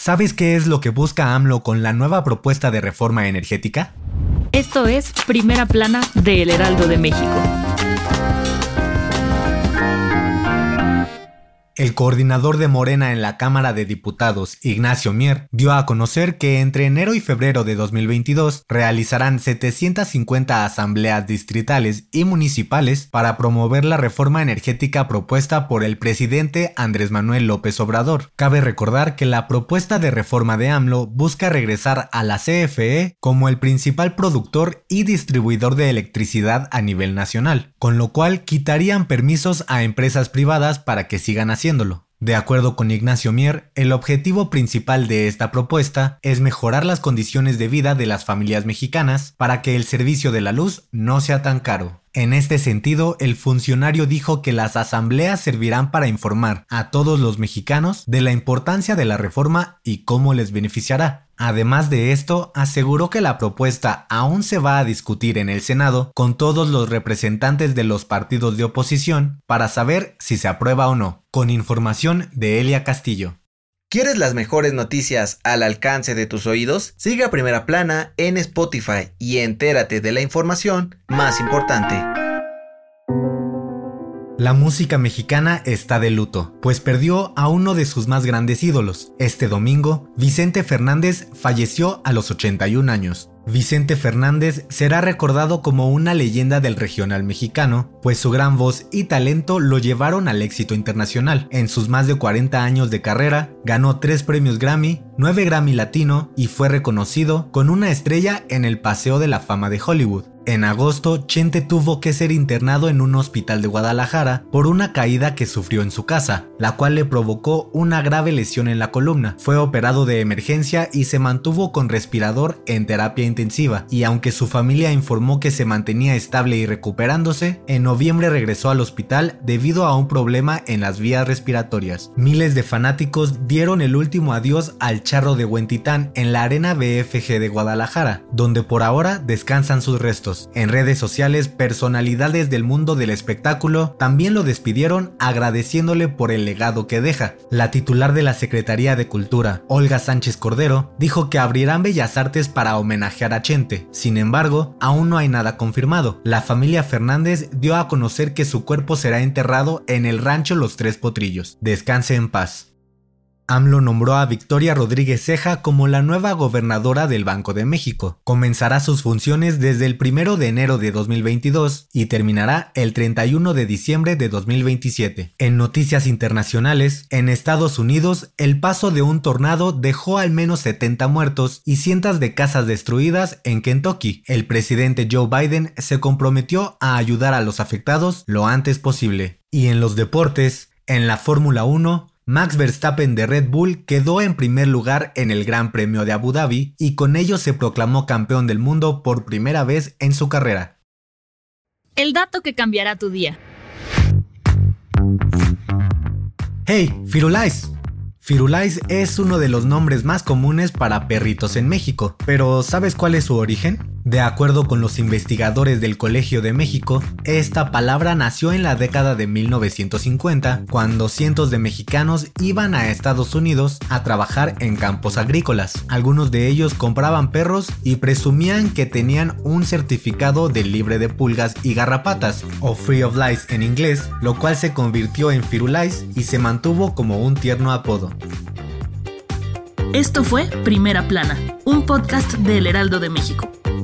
¿Sabes qué es lo que busca AMLO con la nueva propuesta de reforma energética? Esto es Primera Plana de El Heraldo de México. El coordinador de Morena en la Cámara de Diputados, Ignacio Mier, dio a conocer que entre enero y febrero de 2022 realizarán 750 asambleas distritales y municipales para promover la reforma energética propuesta por el presidente Andrés Manuel López Obrador. Cabe recordar que la propuesta de reforma de AMLO busca regresar a la CFE como el principal productor y distribuidor de electricidad a nivel nacional, con lo cual quitarían permisos a empresas privadas para que sigan haciendo de acuerdo con Ignacio Mier, el objetivo principal de esta propuesta es mejorar las condiciones de vida de las familias mexicanas para que el servicio de la luz no sea tan caro. En este sentido, el funcionario dijo que las asambleas servirán para informar a todos los mexicanos de la importancia de la reforma y cómo les beneficiará. Además de esto, aseguró que la propuesta aún se va a discutir en el Senado con todos los representantes de los partidos de oposición para saber si se aprueba o no, con información de Elia Castillo. ¿Quieres las mejores noticias al alcance de tus oídos? Sigue a Primera Plana en Spotify y entérate de la información más importante. La música mexicana está de luto, pues perdió a uno de sus más grandes ídolos. Este domingo, Vicente Fernández falleció a los 81 años. Vicente Fernández será recordado como una leyenda del regional mexicano, pues su gran voz y talento lo llevaron al éxito internacional. En sus más de 40 años de carrera, ganó 3 premios Grammy, 9 Grammy Latino y fue reconocido con una estrella en el Paseo de la Fama de Hollywood. En agosto, Chente tuvo que ser internado en un hospital de Guadalajara por una caída que sufrió en su casa, la cual le provocó una grave lesión en la columna. Fue operado de emergencia y se mantuvo con respirador en terapia intensiva, y aunque su familia informó que se mantenía estable y recuperándose, en noviembre regresó al hospital debido a un problema en las vías respiratorias. Miles de fanáticos dieron el último adiós al charro de Huentitán en la arena BFG de Guadalajara, donde por ahora descansan sus restos. En redes sociales, personalidades del mundo del espectáculo también lo despidieron agradeciéndole por el legado que deja. La titular de la Secretaría de Cultura, Olga Sánchez Cordero, dijo que abrirán Bellas Artes para homenajear a Chente. Sin embargo, aún no hay nada confirmado. La familia Fernández dio a conocer que su cuerpo será enterrado en el rancho Los Tres Potrillos. Descanse en paz. AMLO nombró a Victoria Rodríguez Ceja como la nueva gobernadora del Banco de México. Comenzará sus funciones desde el 1 de enero de 2022 y terminará el 31 de diciembre de 2027. En noticias internacionales, en Estados Unidos, el paso de un tornado dejó al menos 70 muertos y cientos de casas destruidas en Kentucky. El presidente Joe Biden se comprometió a ayudar a los afectados lo antes posible. Y en los deportes, en la Fórmula 1, Max Verstappen de Red Bull quedó en primer lugar en el Gran Premio de Abu Dhabi y con ello se proclamó campeón del mundo por primera vez en su carrera. El dato que cambiará tu día. Hey, Firulais. Firulais es uno de los nombres más comunes para perritos en México, pero ¿sabes cuál es su origen? De acuerdo con los investigadores del Colegio de México, esta palabra nació en la década de 1950, cuando cientos de mexicanos iban a Estados Unidos a trabajar en campos agrícolas. Algunos de ellos compraban perros y presumían que tenían un certificado de libre de pulgas y garrapatas, o Free of Lice en inglés, lo cual se convirtió en Firulais y se mantuvo como un tierno apodo. Esto fue Primera Plana, un podcast del Heraldo de México.